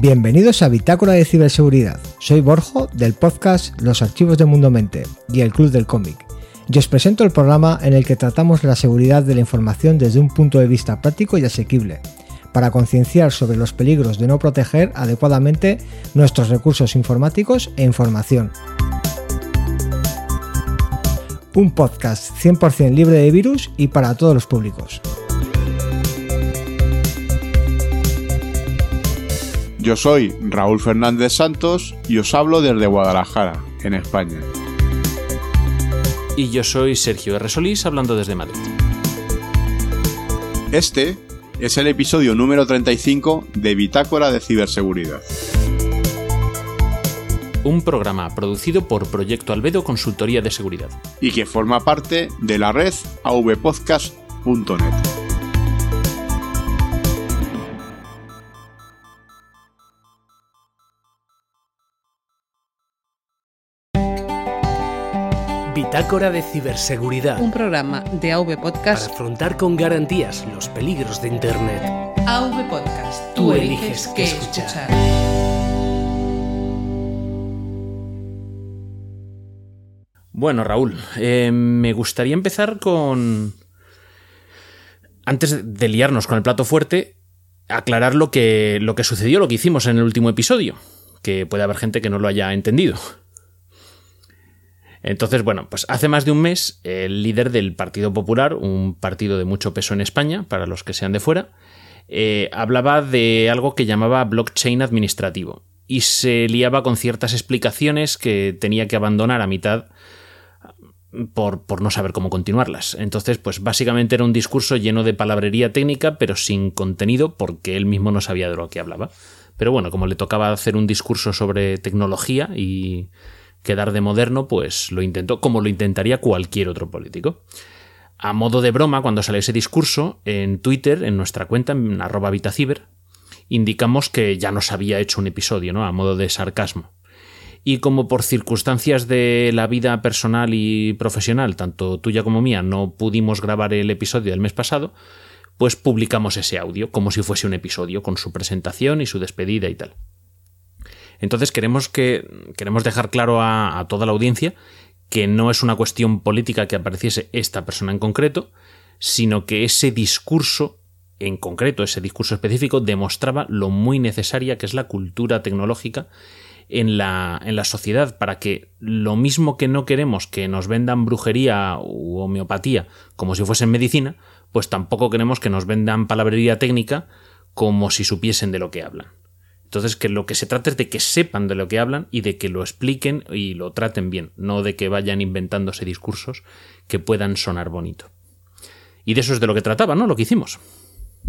Bienvenidos a Bitácora de Ciberseguridad. Soy Borjo del podcast Los Archivos de Mundo Mente y el Club del Cómic. Y os presento el programa en el que tratamos la seguridad de la información desde un punto de vista práctico y asequible, para concienciar sobre los peligros de no proteger adecuadamente nuestros recursos informáticos e información. Un podcast 100% libre de virus y para todos los públicos. Yo soy Raúl Fernández Santos y os hablo desde Guadalajara, en España. Y yo soy Sergio R. Solís, hablando desde Madrid. Este es el episodio número 35 de Bitácora de Ciberseguridad. Un programa producido por Proyecto Albedo Consultoría de Seguridad. Y que forma parte de la red avpodcast.net. Bitácora de Ciberseguridad. Un programa de AV Podcast para afrontar con garantías los peligros de Internet. AV Podcast. Tú eliges qué escuchar. Bueno, Raúl, eh, me gustaría empezar con... Antes de liarnos con el plato fuerte, aclarar lo que, lo que sucedió, lo que hicimos en el último episodio, que puede haber gente que no lo haya entendido. Entonces, bueno, pues hace más de un mes el líder del Partido Popular, un partido de mucho peso en España, para los que sean de fuera, eh, hablaba de algo que llamaba blockchain administrativo y se liaba con ciertas explicaciones que tenía que abandonar a mitad por, por, no saber cómo continuarlas. Entonces, pues básicamente era un discurso lleno de palabrería técnica, pero sin contenido, porque él mismo no sabía de lo que hablaba. Pero bueno, como le tocaba hacer un discurso sobre tecnología y quedar de moderno, pues lo intentó, como lo intentaría cualquier otro político. A modo de broma, cuando sale ese discurso, en Twitter, en nuestra cuenta, en arroba vitaciber, indicamos que ya nos había hecho un episodio, ¿no? A modo de sarcasmo. Y como por circunstancias de la vida personal y profesional, tanto tuya como mía, no pudimos grabar el episodio del mes pasado, pues publicamos ese audio como si fuese un episodio, con su presentación y su despedida y tal. Entonces queremos que queremos dejar claro a, toda la audiencia que no es una cuestión política que apareciese esta persona en concreto, sino que ese discurso en concreto, ese discurso específico, demostraba lo muy necesaria que es la cultura tecnológica en la, en la sociedad para que lo mismo que no queremos que nos vendan brujería u homeopatía como si fuesen medicina, pues tampoco queremos que nos vendan palabrería técnica como si supiesen de lo que hablan. Entonces, que lo que se trata es de que sepan de lo que hablan y de que lo expliquen y lo traten bien, no de que vayan inventándose discursos que puedan sonar bonito. Y de eso es de lo que trataba, ¿no? Lo que hicimos.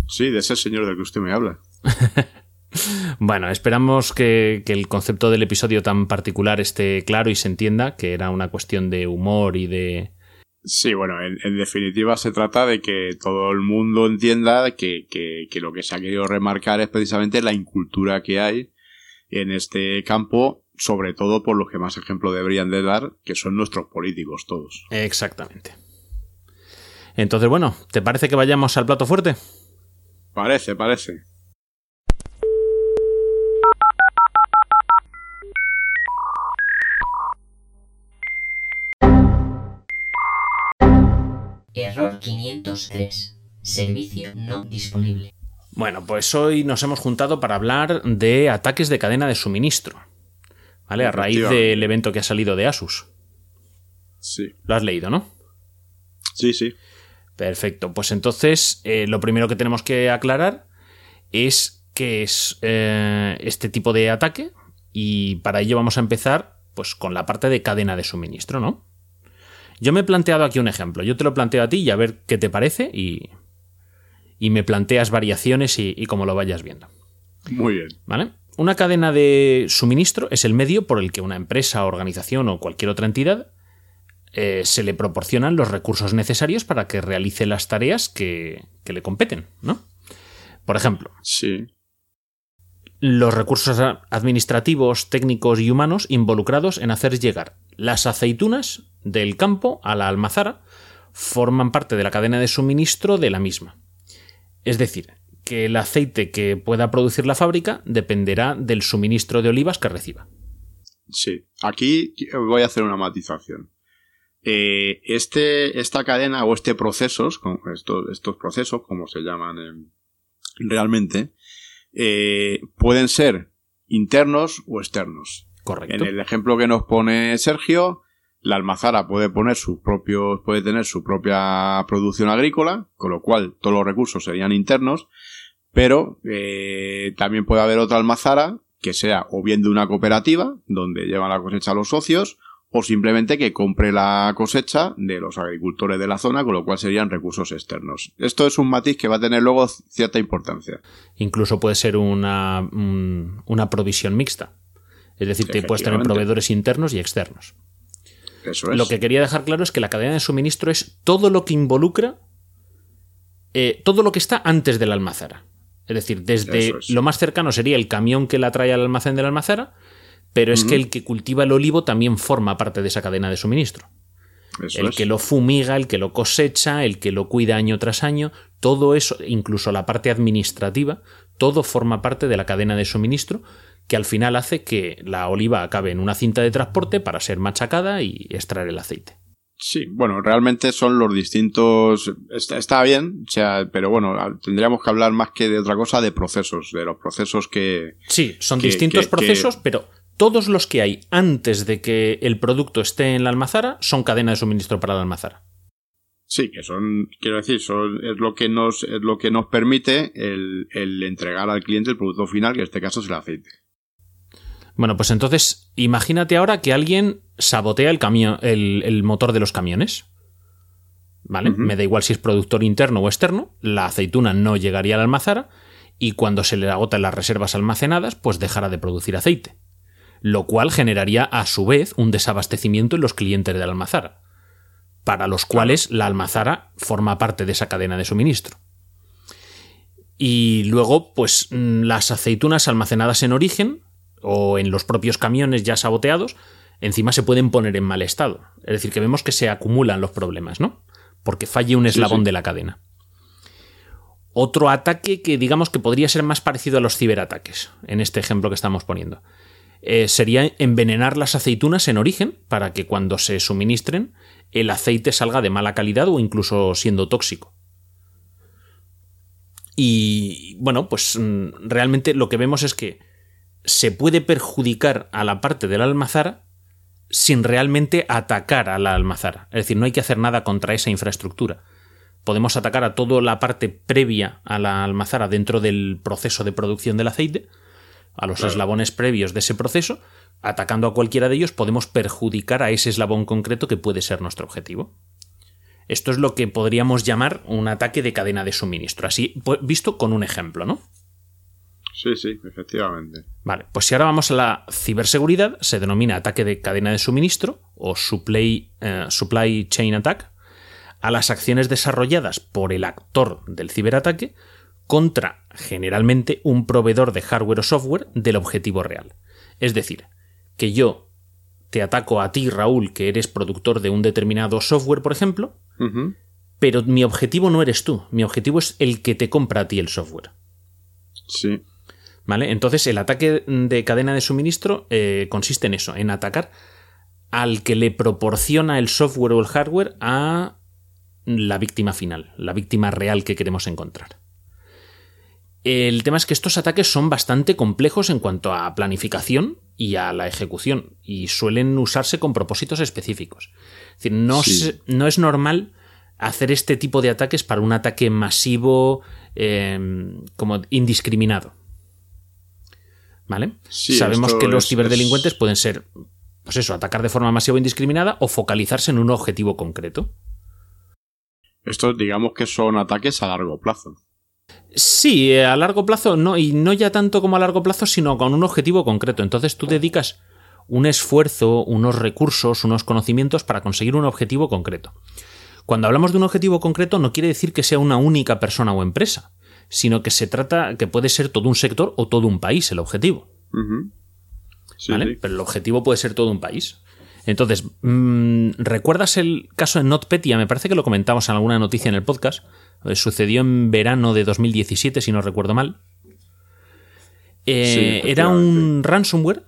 Sí, de ese señor del que usted me habla. bueno, esperamos que, que, el concepto del episodio tan particular esté claro y se entienda, que era una cuestión de humor y de, Sí, bueno, en, en, definitiva se trata de que todo el mundo entienda que, que, que, lo que se ha querido remarcar es precisamente la incultura que hay en este campo, sobre todo por los que más ejemplo deberían de dar, que son nuestros políticos todos. Exactamente. Entonces, bueno, ¿te parece que vayamos al plato fuerte? Parece, parece. 503. Servicio no disponible. Bueno, pues hoy nos hemos juntado para hablar de ataques de cadena de suministro. ¿Vale? A raíz del evento que ha salido de Asus. Sí. Lo has leído, ¿no? Sí, sí. Perfecto. Pues entonces, eh, lo primero que tenemos que aclarar es qué es eh, este tipo de ataque. Y para ello vamos a empezar pues, con la parte de cadena de suministro, ¿no? Yo me he planteado aquí un ejemplo. Yo te lo planteo a ti y a ver qué te parece y, y me planteas variaciones y, y cómo lo vayas viendo. Muy bien. ¿Vale? Una cadena de suministro es el medio por el que una empresa, organización o cualquier otra entidad eh, se le proporcionan los recursos necesarios para que realice las tareas que, que le competen, ¿no? Por ejemplo, Sí. los recursos administrativos, técnicos y humanos involucrados en hacer llegar las aceitunas del campo a la almazara forman parte de la cadena de suministro de la misma. Es decir, que el aceite que pueda producir la fábrica dependerá del suministro de olivas que reciba. Sí, aquí voy a hacer una matización. Eh, este, esta cadena o este procesos, estos, estos procesos, como se llaman realmente, eh, pueden ser internos o externos. Correcto. En el ejemplo que nos pone Sergio, la almazara puede poner sus propios, puede tener su propia producción agrícola, con lo cual todos los recursos serían internos, pero eh, también puede haber otra almazara que sea o bien de una cooperativa, donde llevan la cosecha los socios, o simplemente que compre la cosecha de los agricultores de la zona, con lo cual serían recursos externos. Esto es un matiz que va a tener luego cierta importancia. Incluso puede ser una, una provisión mixta. Es decir, te puedes tener proveedores internos y externos. Eso es. Lo que quería dejar claro es que la cadena de suministro es todo lo que involucra, eh, todo lo que está antes de la almazara. Es decir, desde lo más cercano sería el camión que la trae al almacén de la almazara, pero es que el que cultiva el olivo también forma parte de esa cadena de suministro. el que lo fumiga, el que lo cosecha, el que lo cuida año tras año, todo eso, incluso la parte administrativa, todo forma parte de la cadena de suministro que al final hace que la oliva acabe en una cinta de transporte para ser machacada y extraer el aceite. Sí, bueno, realmente son los distintos. Está, bien, o sea, pero bueno, tendríamos que hablar más que de otra cosa de procesos, de los procesos que. Sí, son distintos procesos, pero todos los que hay antes de que el producto esté en la almazara son cadena de suministro para la almazara. Sí, que son, quiero decir, son, es lo que nos, es lo que nos permite el, el entregar al cliente el producto final, que en este caso es el aceite. Bueno, pues entonces, imagínate ahora que alguien sabotea el, el, motor de los camiones. ¿Vale? Me da igual si es productor interno o externo, la aceituna no llegaría a la almazara y cuando se le agotan las reservas almacenadas, pues dejará de producir aceite. Lo cual generaría a su vez un desabastecimiento en los clientes de la almazara, para los cuales la almazara forma parte de esa cadena de suministro. Y luego, pues mm, las aceitunas almacenadas en origen o en los propios camiones ya saboteados, encima se pueden poner en mal estado. Es decir, que vemos que se acumulan los problemas, ¿no? Porque falle un eslabón de la cadena. Otro ataque que digamos que podría ser más parecido a los ciberataques, en este ejemplo que estamos poniendo, eh, sería envenenar las aceitunas en origen para que cuando se suministren el aceite salga de mala calidad o incluso siendo tóxico. Y bueno, pues mm, realmente lo que vemos es que se puede perjudicar a la parte de la almazara sin realmente atacar a la almazara. Es decir, no hay que hacer nada contra esa infraestructura. Podemos atacar a toda la parte previa a la almazara dentro del proceso de producción del aceite, a los eslabones previos de ese proceso. Atacando a cualquiera de ellos podemos perjudicar a ese eslabón concreto que puede ser nuestro objetivo. Esto es lo que podríamos llamar un ataque de cadena de suministro, así visto con un ejemplo, ¿no? Sí, sí, efectivamente. Vale, pues si ahora vamos a la ciberseguridad, se denomina ataque de cadena de suministro o supply, eh, supply chain attack a las acciones desarrolladas por el actor del ciberataque contra generalmente un proveedor de hardware o software del objetivo real. Es decir, que yo te ataco a ti, Raúl, que eres productor de un determinado software, por ejemplo, pero mi objetivo no eres tú, mi objetivo es el que te compra a ti el software. Sí. Entonces, el ataque de cadena de suministro eh, consiste en eso, en atacar al que le proporciona el software o el hardware a la víctima final, la víctima real que queremos encontrar. El tema es que estos ataques son bastante complejos en cuanto a planificación y a la ejecución, y suelen usarse con propósitos específicos. Es decir, no, no es normal hacer este tipo de ataques para un ataque masivo eh, como indiscriminado. ¿Vale? Sabemos que los ciberdelincuentes pueden ser, pues eso, atacar de forma masiva o indiscriminada o focalizarse en un objetivo concreto. Estos, digamos que son ataques a largo plazo. Sí, a largo plazo no, y no ya tanto como a largo plazo, sino con un objetivo concreto. Entonces tú dedicas un esfuerzo, unos recursos, unos conocimientos para conseguir un objetivo concreto. Cuando hablamos de un objetivo concreto no quiere decir que sea una única persona o empresa sino que se trata que puede ser todo un sector o todo un país el objetivo. Pero el objetivo puede ser todo un país. Entonces, mm, ¿recuerdas el caso de NotPetya? Me parece que lo comentamos en alguna noticia en el podcast, Eh, Sucedió en verano de 2017, si no recuerdo mal. Eh, Sí, era un ransomware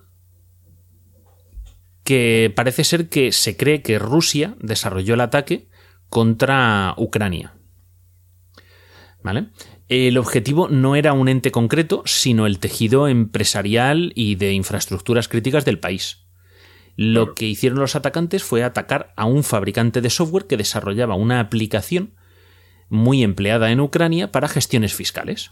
que parece ser que se cree que Rusia desarrolló el ataque contra Ucrania. ¿Vale? El objetivo no era un ente concreto, sino el tejido empresarial y de infraestructuras críticas del país. Lo Claro. que hicieron los atacantes fue atacar a un fabricante de software que desarrollaba una aplicación muy empleada en Ucrania para gestiones fiscales.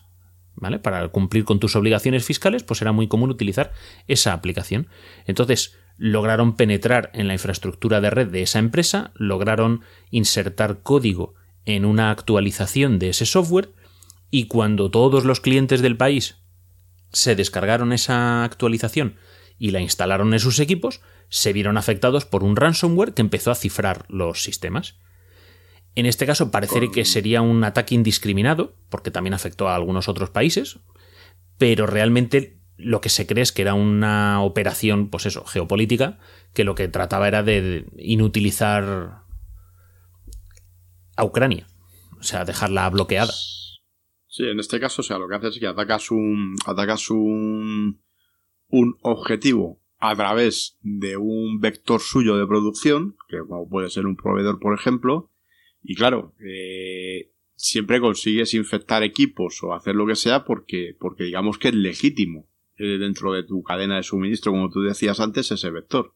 ¿Vale? Para cumplir con tus obligaciones fiscales, pues era muy común utilizar esa aplicación. Entonces, lograron penetrar en la infraestructura de red de esa empresa, lograron insertar código en una actualización de ese software y cuando todos los clientes del país se descargaron esa actualización y la instalaron en sus equipos, se vieron afectados por un ransomware que empezó a cifrar los sistemas. En este caso parece que sería un ataque indiscriminado, porque también afectó a algunos otros países, pero realmente lo que se cree es que era una operación, pues eso, geopolítica, que lo que trataba era de inutilizar a Ucrania, o sea, dejarla bloqueada. Sí, en este caso, o sea, lo que haces es que atacas un, atacas un, un objetivo a través de un vector suyo de producción, que como puede ser un proveedor, por ejemplo, y claro, eh, siempre consigues infectar equipos o hacer lo que sea porque, porque digamos que es legítimo eh, dentro de tu cadena de suministro, como tú decías antes, ese vector.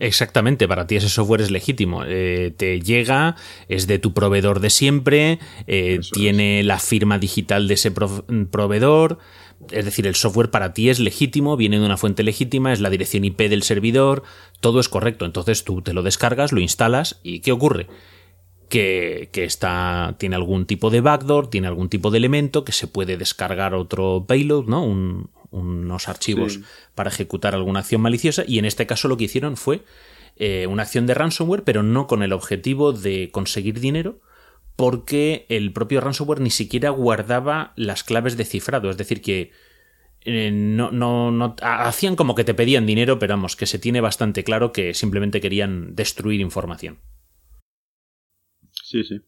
Exactamente, para ti ese software es legítimo. Eh, te llega, es de tu proveedor de siempre, eh, tiene la firma digital de ese pro- proveedor. Es decir, el software para ti es legítimo, viene de una fuente legítima, es la dirección IP del servidor, todo es correcto. Entonces tú te lo descargas, lo instalas y ¿qué ocurre? Que, que está, tiene algún tipo de backdoor, tiene algún tipo de elemento que se puede descargar otro payload, ¿no? Un- unos archivos Sí. para ejecutar alguna acción maliciosa y en este caso lo que hicieron fue eh, una acción de ransomware, pero no con el objetivo de conseguir dinero, porque el propio ransomware ni siquiera guardaba las claves de cifrado, es decir, que eh, no, no, no ha- hacían como que te pedían dinero, pero vamos, que se tiene bastante claro que simplemente querían destruir información. Sí, sí.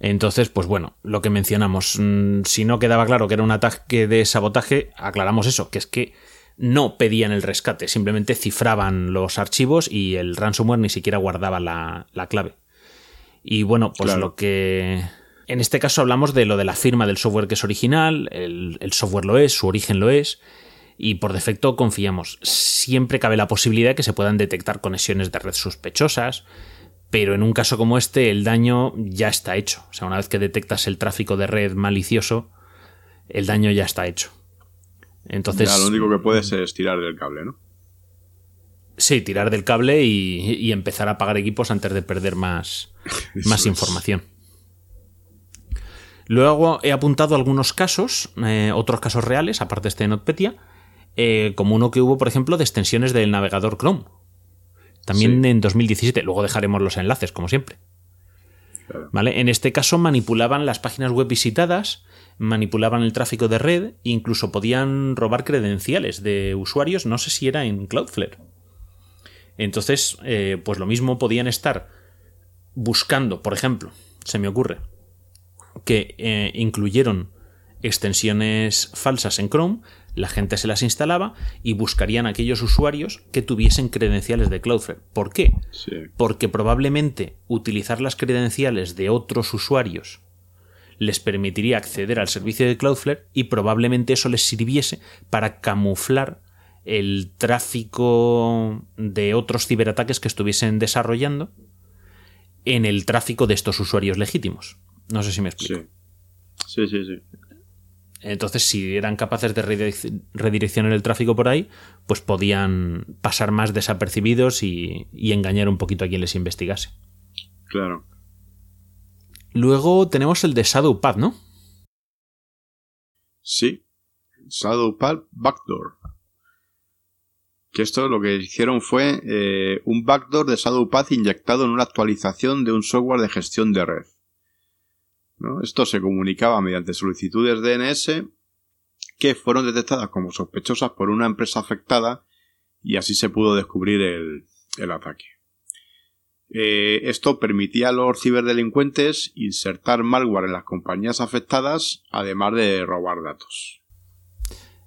Entonces, pues bueno, lo que mencionamos, mm, si no quedaba claro que era un ataque de sabotaje, aclaramos eso, que es que no pedían el rescate, simplemente cifraban los archivos y el ransomware ni siquiera guardaba la, la clave. Y bueno, pues Claro. lo que... En este caso hablamos de lo de la firma del software que es original, el, el software lo es, su origen lo es, y por defecto confiamos. Siempre cabe la posibilidad de que se puedan detectar conexiones de red sospechosas, pero en un caso como este el daño ya está hecho. O sea, una vez que detectas el tráfico de red malicioso, el daño ya está hecho. Entonces, Ya, lo único que puedes es tirar del cable, ¿no? sí, tirar del cable y, y empezar a apagar equipos antes de perder más, más información. Luego he apuntado algunos casos, eh, otros casos reales, aparte de este de NotPetya, eh, como uno que hubo, por ejemplo, de extensiones del navegador Chrome. También Sí. en 2017. Luego dejaremos los enlaces, como siempre. Claro. ¿Vale? En este caso manipulaban las páginas web visitadas, manipulaban el tráfico de red, incluso podían robar credenciales de usuarios, no sé si era en Cloudflare. Entonces, eh, pues lo mismo podían estar buscando, por ejemplo, se me ocurre, que eh, incluyeron extensiones falsas en Chrome, la gente se las instalaba y buscarían aquellos usuarios que tuviesen credenciales de Cloudflare. ¿Por qué? Sí. porque probablemente utilizar las credenciales de otros usuarios les permitiría acceder al servicio de Cloudflare y probablemente eso les sirviese para camuflar el tráfico de otros ciberataques que estuviesen desarrollando en el tráfico de estos usuarios legítimos. No sé si me explico. Sí. Sí, sí, sí. Entonces, si eran capaces de redirec- redireccionar el tráfico por ahí, pues podían pasar más desapercibidos y, y engañar un poquito a quien les investigase. Claro. Luego tenemos el de ShadowPad, ¿no? Sí. Shadowpad Backdoor. Que esto lo que hicieron fue eh, un backdoor de Shadowpad inyectado en una actualización de un software de gestión de red. ¿No? Esto se comunicaba mediante solicitudes DNS que fueron detectadas como sospechosas por una empresa afectada y así se pudo descubrir el, el ataque. Eh, esto permitía a los ciberdelincuentes insertar malware en las compañías afectadas, además de robar datos.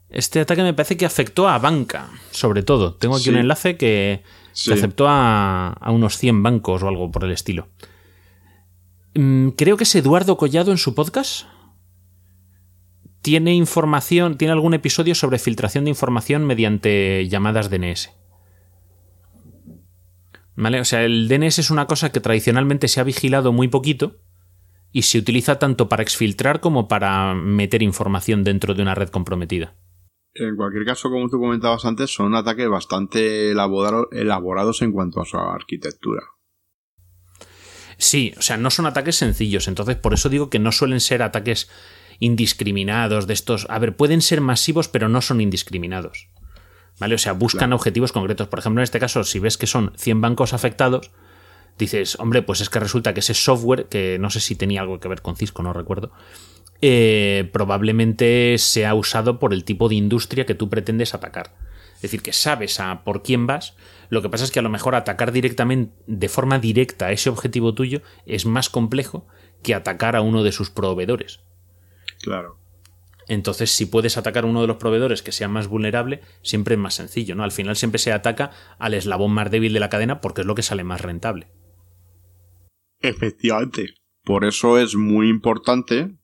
Este ataque me parece que afectó a banca, sobre todo. Tengo aquí Sí. un enlace que, que Sí. afectó a, a unos 100 bancos o algo por el estilo. Mm, Creo que es Eduardo Collado en su podcast. Tiene información, tiene algún episodio sobre filtración de información mediante llamadas DNS. ¿Vale? O sea, el DNS es una cosa que tradicionalmente se ha vigilado muy poquito y se utiliza tanto para exfiltrar como para meter información dentro de una red comprometida. En cualquier caso, como tú comentabas antes, son ataques bastante elabora- elaborados en cuanto a su arquitectura. Sí, o sea, no son ataques sencillos, entonces por eso digo que no suelen ser ataques indiscriminados de estos. A ver, pueden ser masivos, pero no son indiscriminados. ¿Vale? O sea, buscan Claro. objetivos concretos. Por ejemplo, en este caso, si ves que son 100 bancos afectados, dices, hombre, pues es que resulta que ese software, que no sé si tenía algo que ver con Cisco, no recuerdo, eh, probablemente sea usado por el tipo de industria que tú pretendes atacar. Es decir, que sabes a por quién vas. Lo que pasa es que a lo mejor atacar directamente, de forma directa a ese objetivo tuyo, es más complejo que atacar a uno de sus proveedores. Claro. Entonces, si puedes atacar a uno de los proveedores que sea más vulnerable, siempre es más sencillo, ¿no? Al final siempre se ataca al eslabón más débil de la cadena porque es lo que sale más rentable. Efectivamente. Por eso es muy importante.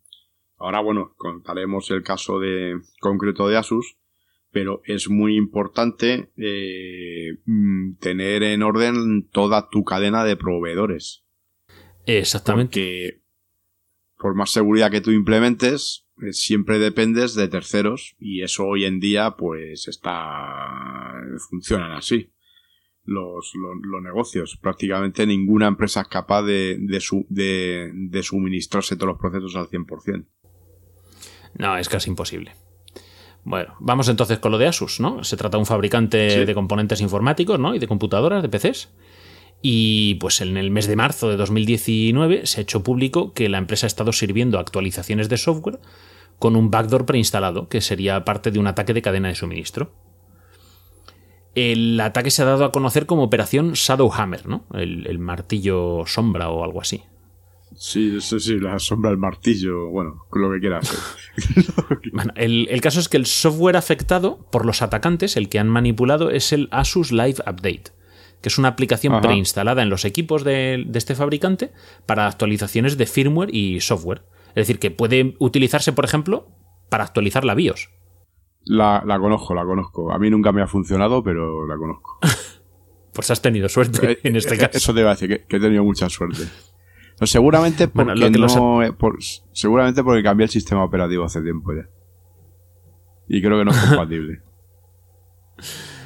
Ahora, bueno, contaremos el caso de concreto de Asus, pero es muy importante eh, mm, tener en orden toda tu cadena de proveedores. Exactamente. Porque por más seguridad que tú implementes, eh, siempre dependes de terceros y eso hoy en día pues está funcionan así los, los, los negocios. Prácticamente ninguna empresa es capaz de, de, su- de- de suministrarse todos los procesos al 100%. No, es casi imposible. Bueno, vamos entonces con lo de Asus, ¿no? Se trata de un fabricante Sí. de componentes informáticos, ¿no? Y de computadoras, de PCs. Y pues en el mes de marzo de 2019 se ha hecho público que la empresa ha estado sirviendo actualizaciones de software con un backdoor preinstalado, que sería parte de un ataque de cadena de suministro. El ataque se ha dado a conocer como Operación Shadowhammer, ¿no? El, el martillo sombra o algo así. Sí, sí, sí, la sombra del martillo, bueno, lo que quieras. Bueno, el, el caso es que el software afectado por los atacantes, el que han manipulado, es el Asus Live Update, que es una aplicación Ajá. preinstalada en los equipos de, de este fabricante para actualizaciones de firmware y software. Es decir, que puede utilizarse, por ejemplo, para actualizar la BIOS. La, la conozco, la conozco. A mí nunca me ha funcionado, pero la conozco. Pues has tenido suerte en este Eh, caso. Eso te iba a decir, que, que he tenido mucha suerte. No, seguramente Bueno, porque lo que los- no, eh, por- seguramente porque cambié el sistema operativo hace tiempo ya. Y creo que no es compatible.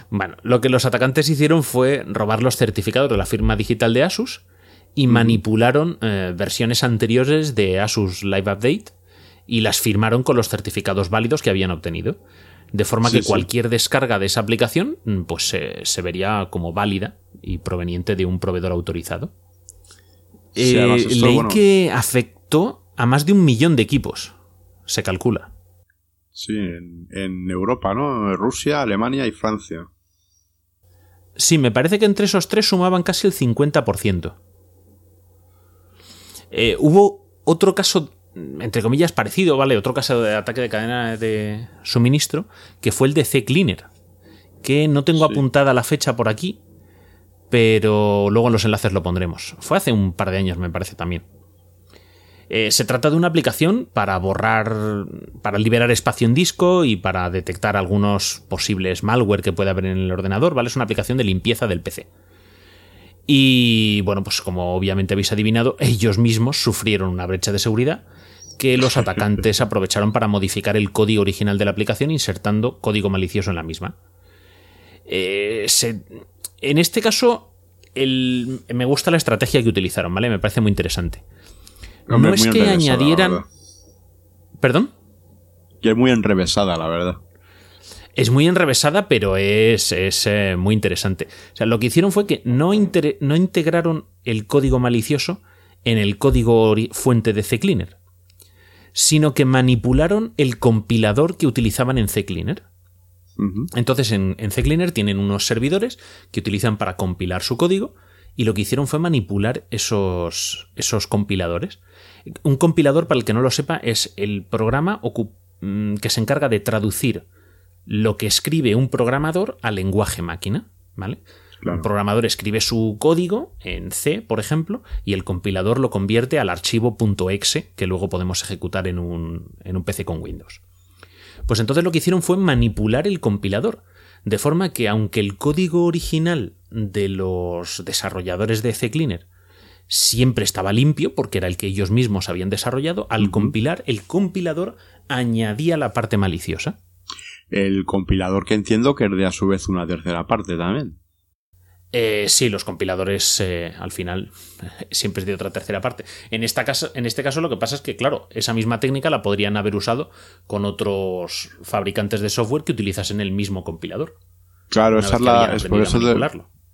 Bueno, lo que los atacantes hicieron fue robar los certificados de la firma digital de Asus y manipularon eh, versiones anteriores de Asus Live Update y las firmaron con los certificados válidos que habían obtenido. De forma Sí, que sí. cualquier descarga de esa aplicación mm, pues se, se vería como válida y proveniente de un proveedor autorizado. Eh, esto, leí bueno, que afectó a más de un millón de equipos, se calcula. Sí, en, en Europa, ¿no? Rusia, Alemania y Francia. Sí, me parece que entre esos tres sumaban casi el 50%. Eh, hubo otro caso, entre comillas, parecido, ¿vale? Otro caso de ataque de cadena de suministro, que fue el de C-Cleaner, que no tengo Sí. apuntada la fecha por aquí, pero luego en los enlaces lo pondremos. Fue hace un par de años, me parece también. Eh, se trata de una aplicación para borrar, para liberar espacio en disco y para detectar algunos posibles malware que puede haber en el ordenador, ¿vale? Es una aplicación de limpieza del PC. Y bueno, pues como obviamente habéis adivinado, ellos mismos sufrieron una brecha de seguridad que los atacantes aprovecharon para modificar el código original de la aplicación insertando código malicioso en la misma. Eh, se- en este caso, el- me gusta la estrategia que utilizaron, ¿vale? Me parece muy interesante. Hombre, no es que añadieran... ¿Perdón? Y es muy enrevesada, la verdad. Es muy enrevesada, pero es, es, eh, muy interesante. O sea, lo que hicieron fue que no, inter- no integraron el código malicioso en el código fuente de CCleaner, sino que manipularon el compilador que utilizaban en CCleaner. Entonces en, en CCleaner tienen unos servidores que utilizan para compilar su código y lo que hicieron fue manipular esos, esos compiladores. Un compilador, para el que no lo sepa, es el programa mm, que se encarga de traducir lo que escribe un programador al lenguaje máquina. ¿Vale? Un programador escribe su código en C, por ejemplo, y el compilador lo convierte al archivo .exe que luego podemos ejecutar en un, en un PC con Windows. Pues entonces lo que hicieron fue manipular el compilador, de forma que aunque el código original de los desarrolladores de CCleaner siempre estaba limpio, porque era el que ellos mismos habían desarrollado, al compilar, el compilador añadía la parte maliciosa. El compilador que entiendo que es de a su vez una tercera parte también. Eh, sí, los compiladores eh, al final siempre es de otra tercera parte. En, esta en este caso lo que pasa es que, claro, esa misma técnica la podrían haber usado con otros fabricantes de software que utilizasen el mismo compilador. Claro, esa es la... Es por eso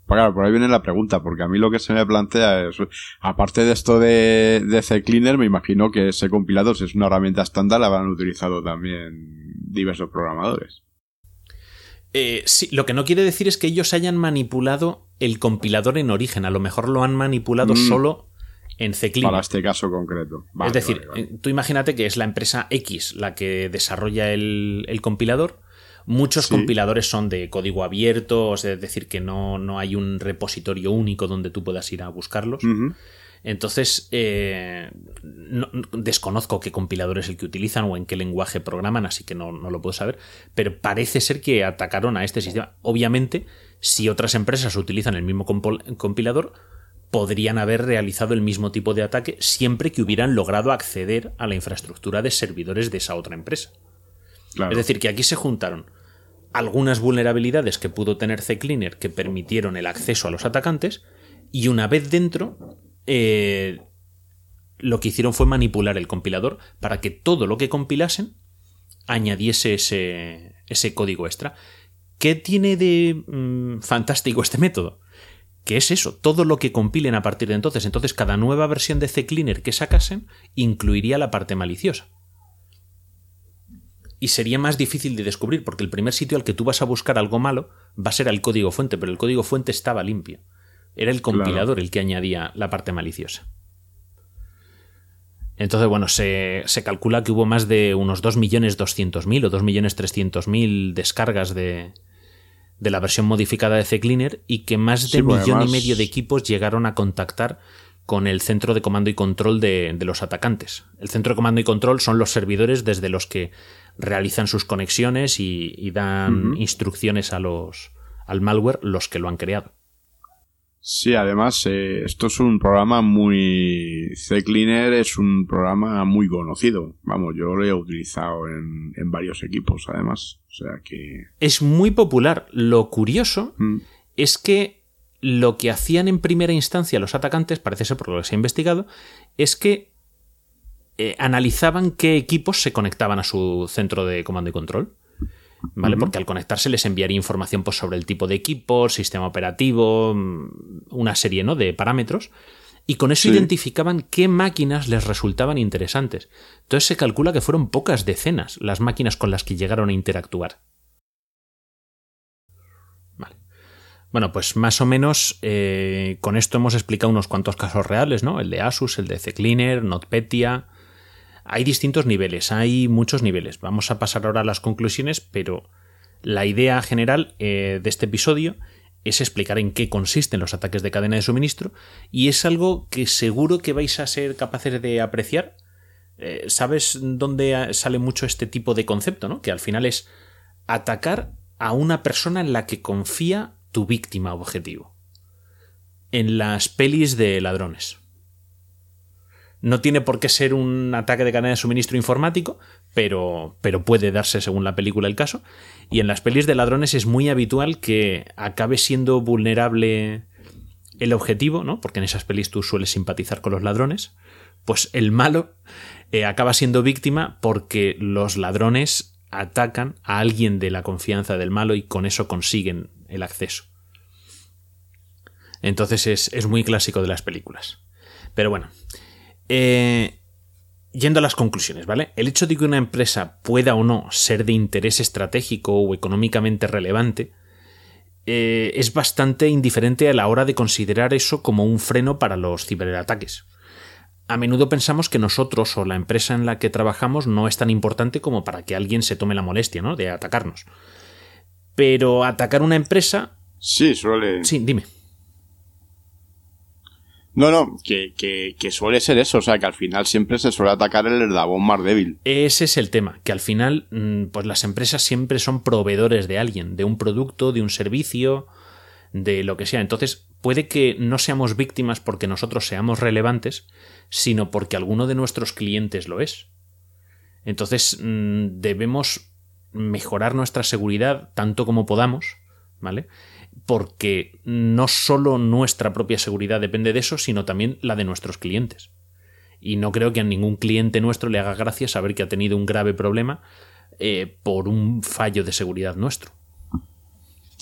Claro, por ahí viene la pregunta, porque a mí lo que se me plantea es, aparte de esto de, de CCleaner, me imagino que ese compilador, si es una herramienta estándar, la habrán utilizado también diversos programadores. Eh, sí, lo que no quiere decir es que ellos hayan manipulado el compilador en origen. A lo mejor lo han manipulado mm. solo en CCleaner. Para este caso concreto. es decir, eh, tú imagínate que es la empresa X la que desarrolla el, compilador. Muchos compiladores son de código abierto, es decir, que no, no, hay un repositorio único donde tú puedas ir a buscarlos. Entonces, eh, desconozco qué compilador es el que utilizan o en qué lenguaje programan, así que no, lo puedo saber, pero parece ser que atacaron a este sistema. Obviamente, si otras empresas utilizan el mismo compilador, podrían haber realizado el mismo tipo de ataque siempre que hubieran logrado acceder a la infraestructura de servidores de esa otra empresa. Es decir, que aquí se juntaron algunas vulnerabilidades que pudo tener CCleaner que permitieron el acceso a los atacantes y una vez dentro eh, lo que hicieron fue manipular el compilador para que todo lo que compilasen añadiese ese, ese código extra. ¿Qué tiene de mm, fantástico este método? Que es eso, todo lo que compilen a partir de entonces. Entonces, cada nueva versión de CCleaner que sacasen incluiría la parte maliciosa. Y sería más difícil de descubrir, porque el primer sitio al que tú vas a buscar algo malo va a ser al código fuente, pero el código fuente estaba limpio. Era el compilador el que añadía la parte maliciosa. Entonces, bueno, se, calcula que hubo más de unos 2.200.000 o 2.300.000 descargas de, de la versión modificada de CCleaner y que más de un millón y medio de equipos llegaron a contactar con el centro de comando y control de, los atacantes. El centro de comando y control son los servidores desde los que realizan sus conexiones y, dan instrucciones a los, al malware los que lo han creado. Sí, además, eh, esto es un programa muy... CCleaner es un programa muy conocido. Vamos, yo lo he utilizado en, en varios equipos, además. O sea que... Es muy popular. Lo curioso mm. es que lo que hacían en primera instancia los atacantes, parece ser por lo que se ha investigado, es que eh, analizaban qué equipos se conectaban a su centro de comando y control. ¿Vale? Porque al conectarse les enviaría información pues, sobre el tipo de equipo, sistema operativo, mm, una serie ¿no? de parámetros. Y con eso identificaban qué máquinas les resultaban interesantes. Entonces se calcula que fueron pocas decenas las máquinas con las que llegaron a interactuar. Vale. Bueno, pues más o menos eh, con esto hemos explicado unos cuantos casos reales, ¿no? El de Asus, el de CCleaner, NotPetya, hay distintos niveles, hay muchos niveles. Vamos a pasar ahora a las conclusiones, pero la idea general eh, de este episodio es explicar en qué consisten los ataques de cadena de suministro y es algo que seguro que vais a ser capaces de apreciar. Eh, ¿Sabes dónde sale mucho este tipo de concepto? ¿no? Que al final es atacar a una persona en la que confía tu víctima objetivo. En las pelis de ladrones. No tiene por qué ser un ataque de cadena de suministro informático, pero, pero puede darse según la película el caso. Y en las pelis de ladrones es muy habitual que acabe siendo vulnerable el objetivo, ¿no? Porque en esas pelis tú sueles simpatizar con los ladrones. Pues el malo eh, acaba siendo víctima porque los ladrones atacan a alguien de la confianza del malo y con eso consiguen el acceso. Entonces es, es muy clásico de las películas. Pero bueno, eh, yendo a las conclusiones, ¿vale? El hecho de que una empresa pueda o no ser de interés estratégico o económicamente relevante eh, es bastante indiferente a la hora de considerar eso como un freno para los ciberataques. A menudo pensamos que nosotros o la empresa en la que trabajamos no es tan importante como para que alguien se tome la molestia ¿no? de atacarnos. Pero atacar una empresa... Sí, suele... Sí, dime. No, no, que, que, que, suele ser eso, o sea, que al final siempre se suele atacar el eslabón más débil. Ese es el tema, que al final, mm, pues las empresas siempre son proveedores de alguien, de un producto, de un servicio, de lo que sea. Entonces, puede que no seamos víctimas porque nosotros seamos relevantes, sino porque alguno de nuestros clientes lo es. Entonces, mm, debemos mejorar nuestra seguridad tanto como podamos, ¿vale? Porque no solo nuestra propia seguridad depende de eso, sino también la de nuestros clientes. Y no creo que a ningún cliente nuestro le haga gracia saber que ha tenido un grave problema eh, por un fallo de seguridad nuestro.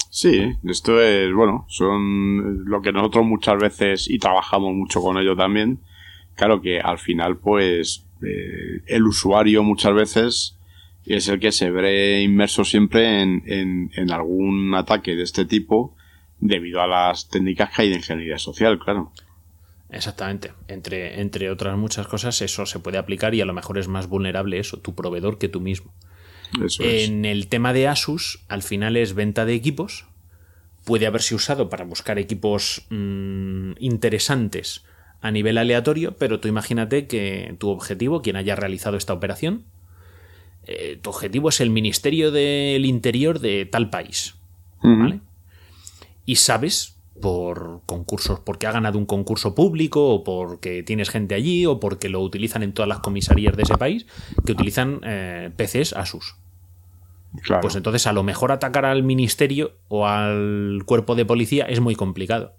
Sí, esto es, bueno, son lo que nosotros muchas veces, y trabajamos mucho con ello también, claro que al final, pues, eh, el usuario muchas veces es el que se ve inmerso siempre en, en, en algún ataque de este tipo debido a las técnicas que hay de ingeniería social, claro. Exactamente. Entre, entre otras muchas cosas, eso se puede aplicar y a lo mejor es más vulnerable eso, tu proveedor, que tú mismo. Eso en el tema de Asus, al final es venta de equipos. Puede haberse usado para buscar equipos mmm, interesantes a nivel aleatorio, pero tú imagínate que tu objetivo, quien haya realizado esta operación, eh, tu objetivo es el Ministerio del Interior de tal país. ¿Vale? y sabes por concursos, porque ha ganado un concurso público o porque tienes gente allí o porque lo utilizan en todas las comisarías de ese país, que utilizan eh, PCs Asus. Claro. Pues entonces a lo mejor atacar al ministerio o al cuerpo de policía es muy complicado.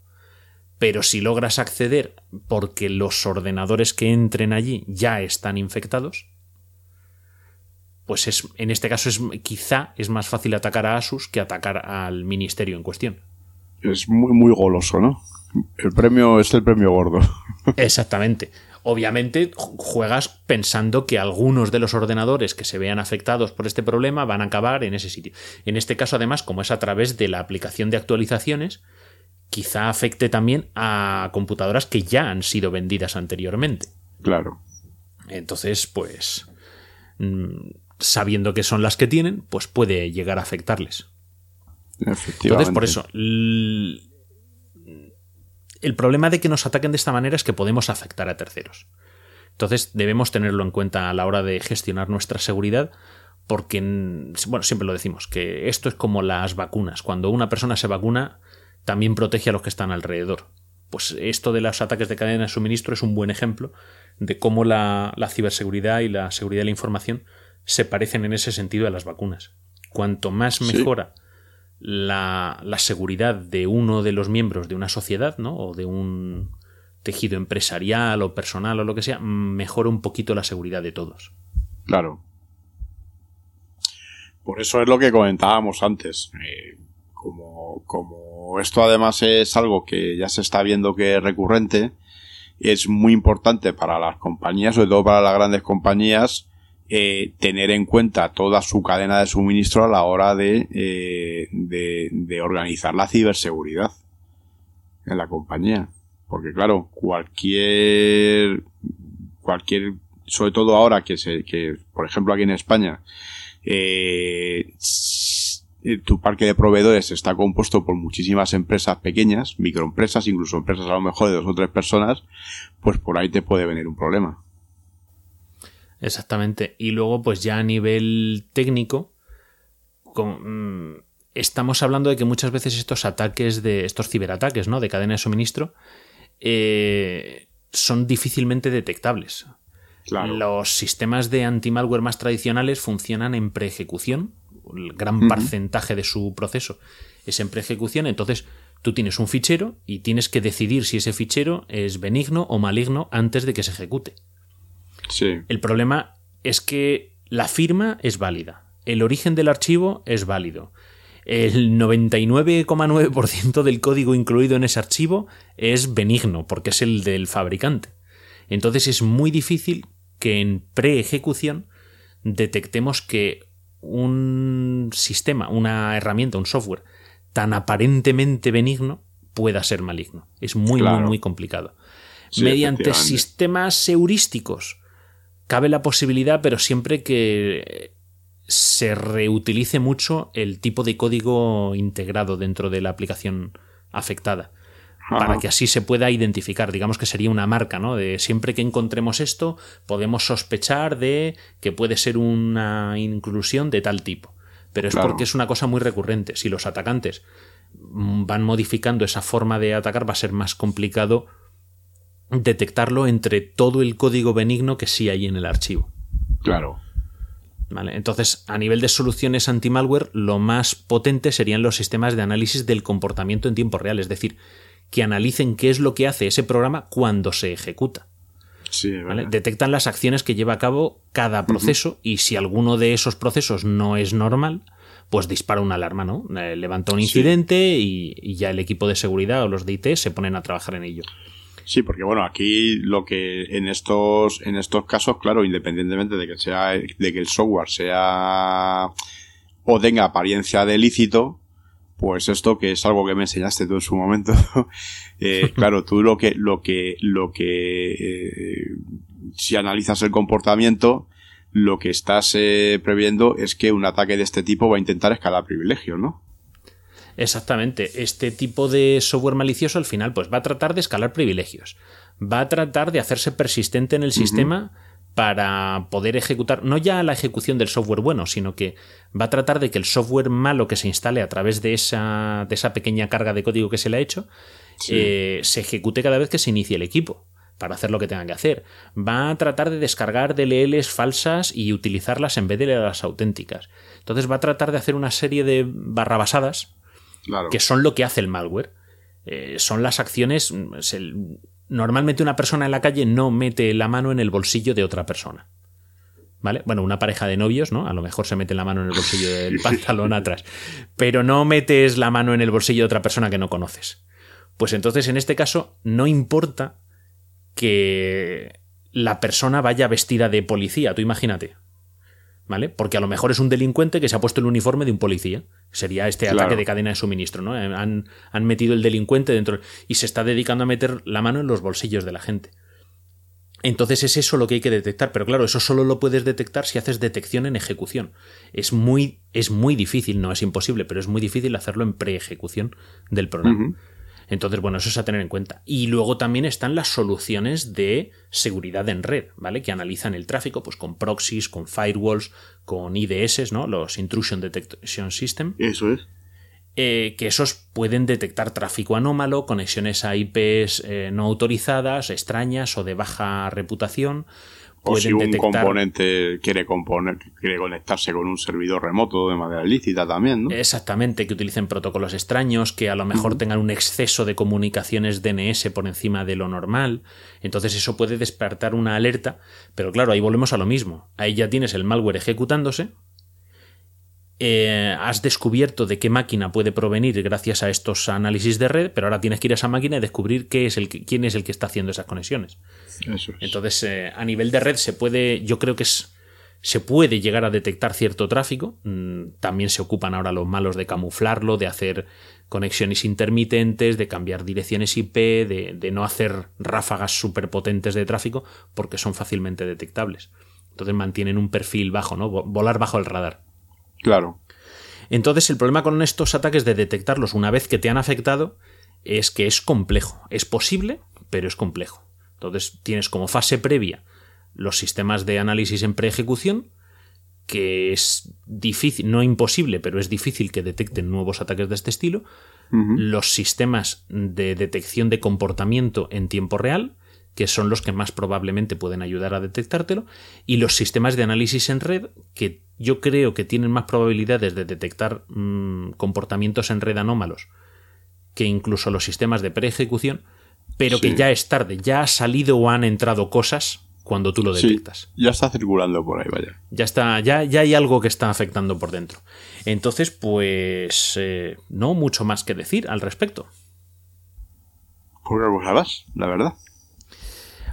Pero si logras acceder porque los ordenadores que entren allí ya están infectados, pues es, en este caso es, quizá es más fácil atacar a Asus que atacar al ministerio en cuestión. es muy, muy goloso, ¿no? El premio es el premio gordo. Exactamente. Obviamente juegas pensando que algunos de los ordenadores que se vean afectados por este problema van a acabar en ese sitio. En este caso, además, como es a través de la aplicación de actualizaciones, quizá afecte también a computadoras que ya han sido vendidas anteriormente. Claro. Entonces, pues, mm, sabiendo que son las que tienen, pues puede llegar a afectarles. Entonces, por eso, el problema de que nos ataquen de esta manera es que podemos afectar a terceros. Entonces, debemos tenerlo en cuenta a la hora de gestionar nuestra seguridad, porque, bueno, siempre lo decimos, que esto es como las vacunas. Cuando una persona se vacuna, también protege a los que están alrededor. Pues esto de los ataques de cadena de suministro es un buen ejemplo de cómo la, la ciberseguridad y la seguridad de la información se parecen en ese sentido a las vacunas. Cuanto más Sí. mejora la, la seguridad de uno de los miembros de una sociedad, ¿no? O de un tejido empresarial o personal o lo que sea, mejora un poquito la seguridad de todos. Claro. Por eso es lo que comentábamos antes. Eh, como, como esto además es algo que ya se está viendo que es recurrente, es muy importante para las compañías, sobre todo para las grandes compañías, eh, tener en cuenta toda su cadena de suministro a la hora de, eh, de, de organizar la ciberseguridad en la compañía. Porque claro, cualquier, cualquier, sobre todo ahora que se, que, por ejemplo aquí en España, eh, tu parque de proveedores está compuesto por muchísimas empresas pequeñas, microempresas, incluso empresas a lo mejor de dos o tres personas, pues por ahí te puede venir un problema. Exactamente. Y luego, pues ya a nivel técnico, con- mm, estamos hablando de que muchas veces estos ataques de estos ciberataques, ¿no? De cadena de suministro, eh, son difícilmente detectables. Claro. Los sistemas de anti-malware más tradicionales funcionan en preejecución. El gran porcentaje de su proceso es en preejecución. Entonces, tú tienes un fichero y tienes que decidir si ese fichero es benigno o maligno antes de que se ejecute. Sí. El problema es que la firma es válida, el origen del archivo es válido, el 99,9% del código incluido en ese archivo es benigno porque es el del fabricante. Entonces es muy difícil que en pre-ejecución detectemos que un sistema, una herramienta, un software tan aparentemente benigno pueda ser maligno. Es muy, Claro. muy, muy complicado. Sí, Mediante sistemas heurísticos cabe la posibilidad, pero siempre que se reutilice mucho el tipo de código integrado dentro de la aplicación afectada para que así se pueda identificar. Digamos que sería una marca, ¿no? De siempre que encontremos esto, podemos sospechar de que puede ser una inclusión de tal tipo. Pero es Claro. porque es una cosa muy recurrente. Si los atacantes mm, van modificando esa forma de atacar, va a ser más complicado detectarlo entre todo el código benigno que sí hay en el archivo. Claro. ¿Vale? Entonces, a nivel de soluciones anti-malware, lo más potente serían los sistemas de análisis del comportamiento en tiempo real, es decir, que analicen qué es lo que hace ese programa cuando se ejecuta. Sí, ¿vale? Detectan las acciones que lleva a cabo cada proceso y si alguno de esos procesos no es normal, pues dispara una alarma, ¿no? Eh, levanta un Sí. incidente y, y ya el equipo de seguridad o los de IT se ponen a trabajar en ello. Sí, porque bueno, aquí lo que en estos en estos casos, claro, independientemente de que sea de que el software sea o tenga apariencia de ilícito, pues esto que es algo que me enseñaste tú en su momento, eh, claro, tú lo que lo que lo que eh, si analizas el comportamiento, lo que estás eh, previendo es que un ataque de este tipo va a intentar escalar privilegios, ¿no? Exactamente. Este tipo de software malicioso al final pues va a tratar de escalar privilegios. Va a tratar de hacerse persistente en el sistema para poder ejecutar, no ya la ejecución del software bueno, sino que va a tratar de que el software malo que se instale a través de esa, de esa pequeña carga de código que se le ha hecho Sí. eh, se ejecute cada vez que se inicie el equipo para hacer lo que tengan que hacer. Va a tratar de descargar DLLs falsas y utilizarlas en vez de las auténticas. Entonces va a tratar de hacer una serie de barrabasadas Claro. que son lo que hace el malware. Eh, son las acciones. mm, normalmente una persona en la calle no mete la mano en el bolsillo de otra persona. ¿Vale? Bueno, una pareja de novios, ¿no? A lo mejor se mete la mano en el bolsillo del pantalón atrás. Pero no metes la mano en el bolsillo de otra persona que no conoces. Pues entonces, en este caso, no importa que la persona vaya vestida de policía. Tú imagínate. ¿Vale? Porque a lo mejor es un delincuente que se ha puesto el uniforme de un policía. Sería este Claro. ataque de cadena de suministro, ¿no? Han, han metido el delincuente dentro y se está dedicando a meter la mano en los bolsillos de la gente. Entonces es eso lo que hay que detectar, pero claro, eso solo lo puedes detectar si haces detección en ejecución. Es muy, es muy difícil, no es imposible, pero es muy difícil hacerlo en pre-ejecución del programa. Entonces, bueno, eso es a tener en cuenta. Y luego también están las soluciones de seguridad en red, ¿vale? Que analizan el tráfico, pues con proxies, con firewalls, con IDS, ¿no? Los Intrusion Detection System. Eso es. eh, que esos pueden detectar tráfico anómalo, conexiones a IPs eh, no autorizadas, extrañas o de baja reputación. O si un detectar. componente quiere componer, quiere conectarse con un servidor remoto de manera ilícita también, ¿no? Exactamente, que utilicen protocolos extraños, que a lo mejor tengan un exceso de comunicaciones DNS por encima de lo normal. Entonces eso puede despertar una alerta, pero claro, ahí volvemos a lo mismo. Ahí ya tienes el malware ejecutándose. Eh, has descubierto de qué máquina puede provenir gracias a estos análisis de red, pero ahora tienes que ir a esa máquina y descubrir qué es el que- quién es el que está haciendo esas conexiones. Eso es. Entonces, eh, a nivel de red se puede, yo creo que es, se puede llegar a detectar cierto tráfico. Mm, También se ocupan ahora los malos de camuflarlo, de hacer conexiones intermitentes, de cambiar direcciones IP, de, de no hacer ráfagas superpotentes de tráfico, porque son fácilmente detectables. Entonces mantienen un perfil bajo, ¿no? Vo- Volar bajo el radar. Claro. Entonces, el problema con estos ataques de detectarlos una vez que te han afectado es que es complejo. Es posible, pero es complejo. Entonces, tienes como fase previa los sistemas de análisis en preejecución, que es difícil, no imposible, pero es difícil que detecten nuevos ataques de este estilo. Los sistemas de detección de comportamiento en tiempo real, que son los que más probablemente pueden ayudar a detectártelo, y los sistemas de análisis en red, que yo creo que tienen más probabilidades de detectar mm, comportamientos en red anómalos que incluso los sistemas de preejecución, pero que ya es tarde, ya ha salido o han entrado cosas cuando tú lo Sí, detectas. ya está circulando por ahí, vaya. Ya está, ya, ya hay algo que está afectando por dentro. Entonces, pues eh, no mucho más que decir al respecto. Pues harás, la verdad.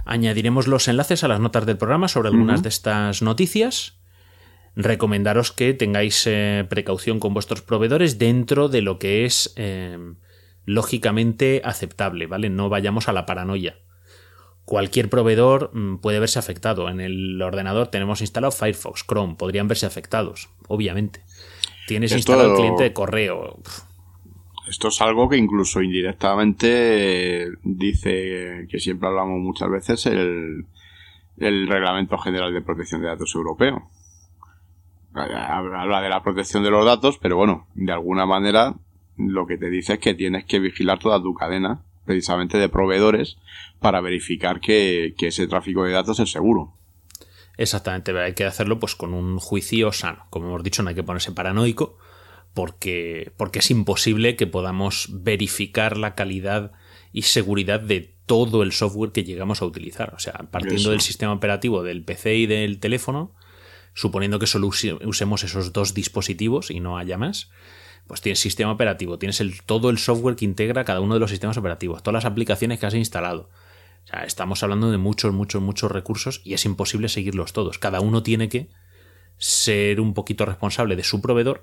Añadiremos los enlaces a las notas del programa sobre algunas de estas noticias. recomendaros que tengáis eh, precaución con vuestros proveedores dentro de lo que es eh, lógicamente aceptable, ¿vale? No vayamos a la paranoia. Cualquier proveedor mm, puede verse afectado. En el ordenador tenemos instalado Firefox, Chrome, podrían verse afectados, obviamente. Tienes Esto- instalado el cliente de correo. Esto es algo que incluso indirectamente eh, dice que siempre hablamos muchas veces el, el Reglamento General de Protección de Datos Europeo. Habla de la protección de los datos, pero bueno, de alguna manera lo que te dice es que tienes que vigilar toda tu cadena, precisamente de proveedores, para verificar que, que ese tráfico de datos es seguro. Exactamente, hay que hacerlo pues con un juicio sano. Como hemos dicho, no hay que ponerse paranoico porque, porque es imposible que podamos verificar la calidad y seguridad de todo el software que llegamos a utilizar. O sea, partiendo Eso. del sistema operativo del PC y del teléfono, suponiendo que solo use- usemos esos dos dispositivos y no haya más, pues tienes sistema operativo, tienes el, todo el software que integra cada uno de los sistemas operativos, todas las aplicaciones que has instalado. O sea, estamos hablando de muchos, muchos, muchos recursos y es imposible seguirlos todos. Cada uno tiene que ser un poquito responsable de su proveedor,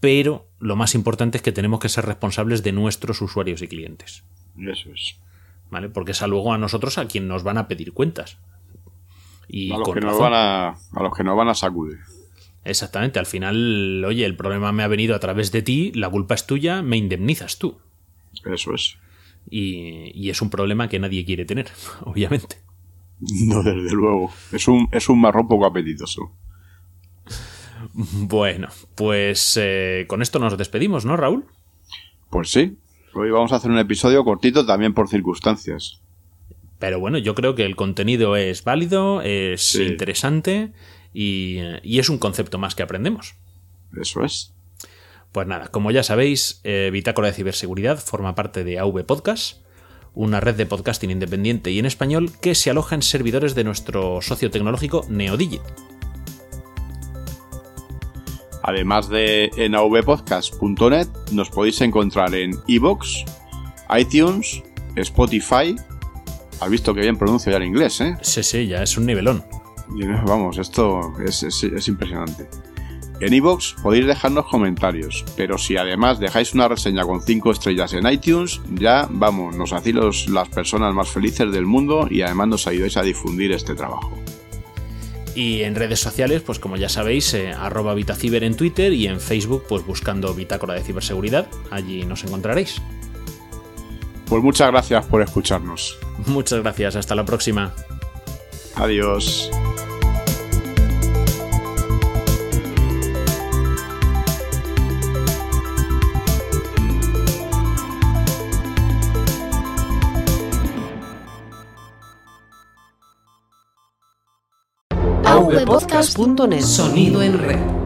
pero lo más importante es que tenemos que ser responsables de nuestros usuarios y clientes. Eso es. ¿Vale? Porque es a luego a nosotros a quien nos van a pedir cuentas. Y A los, con que nos van a, a los que nos van a sacudir. Exactamente, al final, oye, el problema me ha venido a través de ti, la culpa es tuya, me indemnizas tú. Eso es. Y, y es un problema que nadie quiere tener, obviamente. No, desde luego. Es un, es un marrón poco apetitoso. Bueno, pues eh, con esto nos despedimos, ¿no, Raúl? Pues sí. Hoy vamos a hacer un episodio cortito también por circunstancias. Pero bueno, yo creo que el contenido es válido, es Sí. interesante y, y es un concepto más que aprendemos. Eso es. Pues nada, como ya sabéis, eh, Bitácora de Ciberseguridad forma parte de AV Podcast, una red de podcasting independiente y en español que se aloja en servidores de nuestro socio tecnológico Neodigit. Además de en avpodcast.net, nos podéis encontrar en iVoox, iTunes, Spotify. Has visto que bien pronuncio ya el inglés, ¿eh? Sí, sí, ya es un nivelón. Eh, Vamos, esto es, es- es impresionante. En iVoox podéis dejarnos comentarios, pero si además dejáis una reseña con 5 estrellas en iTunes, ya vamos, nos hacéis las personas más felices del mundo y además nos ayudáis a difundir este trabajo. Y en redes sociales, pues como ya sabéis, eh, arroba Vitaciber en Twitter y en Facebook, pues buscando Bitácora de Ciberseguridad, allí nos encontraréis. Pues muchas gracias por escucharnos. Muchas gracias, hasta la próxima. Adiós. avpodcast.net Sonido en red.